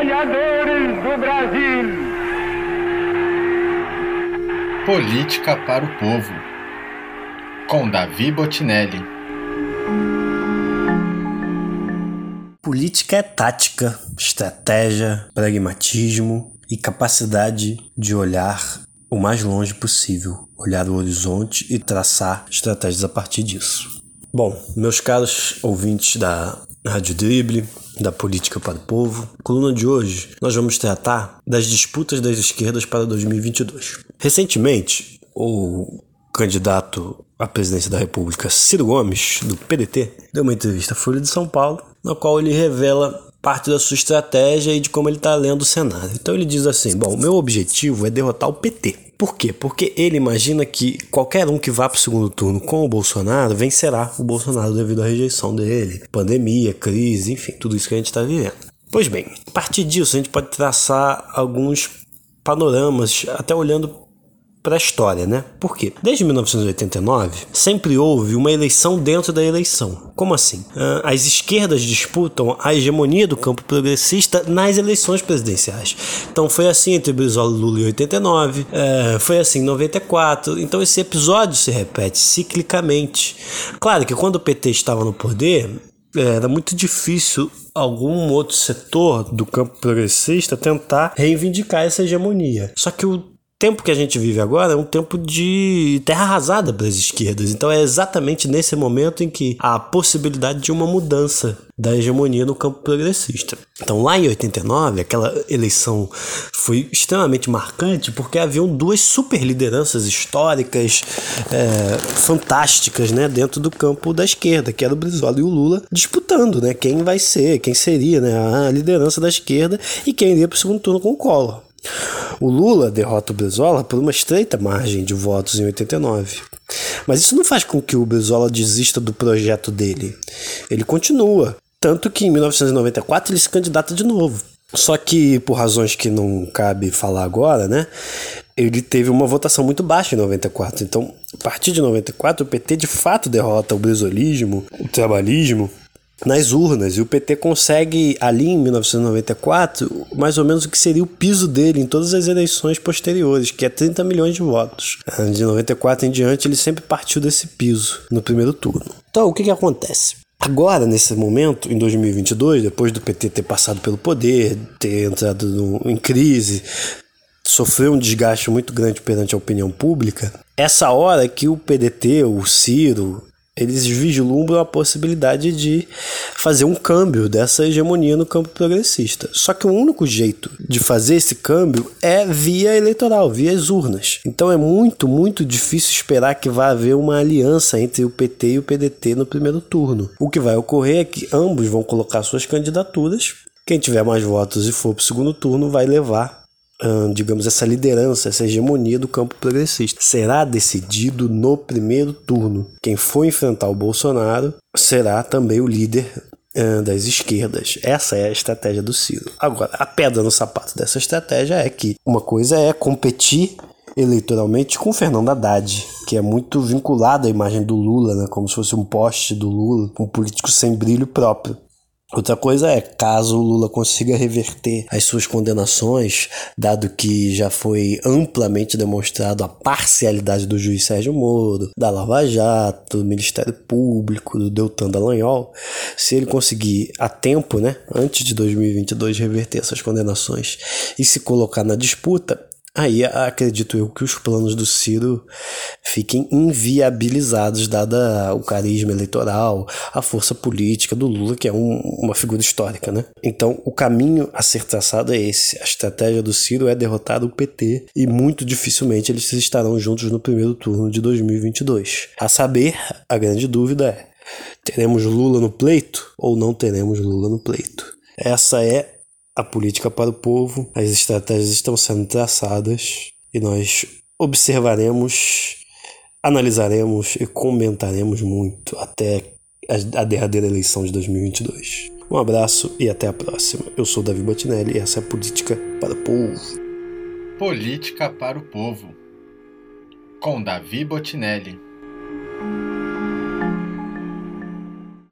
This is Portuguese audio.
trabalhadores do Brasil. Política para o Povo, com Davi Botinelli. Política é tática, estratégia, pragmatismo e capacidade de olhar o mais longe possível, olhar o horizonte e traçar estratégias a partir disso. Bom, meus caros ouvintes da Rádio Drible, da Política para o Povo, coluna de hoje nós vamos tratar das disputas das esquerdas para 2022. Recentemente, o candidato à presidência da República, Ciro Gomes, do PDT, deu uma entrevista à Folha de São Paulo, na qual ele revela parte da sua estratégia e de como ele está lendo o cenário. Então ele diz assim: Bom, meu objetivo é derrotar o PT. Por quê? Porque ele imagina que qualquer um que vá para o segundo turno com o Bolsonaro vencerá o Bolsonaro devido à rejeição dele, pandemia, crise, enfim, tudo isso que a gente está vivendo. Pois bem, a partir disso a gente pode traçar alguns panoramas, até olhando para a história, né? Por quê? Desde 1989, sempre houve uma eleição dentro da eleição. Como assim? As esquerdas disputam a hegemonia do campo progressista nas eleições presidenciais. Então foi assim entre Brizola e Lula em 89, é, foi assim em 94. Então esse episódio se repete ciclicamente. Claro que quando o PT estava no poder, era muito difícil algum outro setor do campo progressista tentar reivindicar essa hegemonia. Só que o tempo que a gente vive agora é um tempo de terra arrasada para as esquerdas. Então é exatamente nesse momento em que há a possibilidade de uma mudança da hegemonia no campo progressista. Então, lá em 89, aquela eleição foi extremamente marcante porque haviam duas super lideranças históricas é, fantásticas né, dentro do campo da esquerda, que era o Brizola e o Lula, disputando né, quem vai ser, quem seria né, a liderança da esquerda e quem iria para o segundo turno com o Collor. O Lula derrota o Brizola por uma estreita margem de votos em 89. Mas isso não faz com que o Brizola desista do projeto dele. Ele continua. Tanto que em 1994 ele se candidata de novo. Só que, por razões que não cabe falar agora, né? Ele teve uma votação muito baixa em 94. Então, a partir de 94, o PT de fato derrota o brizolismo, o trabalhismo nas urnas. E o PT consegue, ali em 1994, mais ou menos o que seria o piso dele em todas as eleições posteriores, que é 30 milhões de votos. De 94 em diante, ele sempre partiu desse piso no primeiro turno. Então, o que, que acontece? Agora, nesse momento, em 2022, depois do PT ter passado pelo poder, ter entrado no, em crise, sofreu um desgaste muito grande perante a opinião pública, essa hora que o PDT, o Ciro, eles vislumbram a possibilidade de fazer um câmbio dessa hegemonia no campo progressista. Só que o único jeito de fazer esse câmbio é via eleitoral, via as urnas. Então é muito, muito difícil esperar que vá haver uma aliança entre o PT e o PDT no primeiro turno. O que vai ocorrer é que ambos vão colocar suas candidaturas. Quem tiver mais votos e for para o segundo turno vai levar digamos, essa liderança, essa hegemonia do campo progressista. Será decidido no primeiro turno. Quem for enfrentar o Bolsonaro será também o líder das esquerdas. Essa é a estratégia do Ciro. Agora, a pedra no sapato dessa estratégia é que uma coisa é competir eleitoralmente com Fernando Haddad, que é muito vinculado à imagem do Lula, né, como se fosse um poste do Lula, um político sem brilho próprio. Outra coisa é, caso o Lula consiga reverter as suas condenações, dado que já foi amplamente demonstrado a parcialidade do juiz Sérgio Moro, da Lava Jato, do Ministério Público, do Deltan Dallagnol, se ele conseguir a tempo, né, antes de 2022, reverter essas condenações e se colocar na disputa, Aí acredito eu que os planos do Ciro fiquem inviabilizados, dada o carisma eleitoral, a força política do Lula, que é um, uma figura histórica, né? Então o caminho a ser traçado é esse. A estratégia do Ciro é derrotar o PT e muito dificilmente eles estarão juntos no primeiro turno de 2022. A saber, a grande dúvida é: teremos Lula no pleito ou não teremos Lula no pleito? Essa é a política para o povo, as estratégias estão sendo traçadas e nós observaremos, analisaremos e comentaremos muito até a derradeira eleição de 2022. Um abraço e até a próxima. Eu sou Davi Botinelli e essa é a Política para o Povo. Política para o Povo, com Davi Botinelli.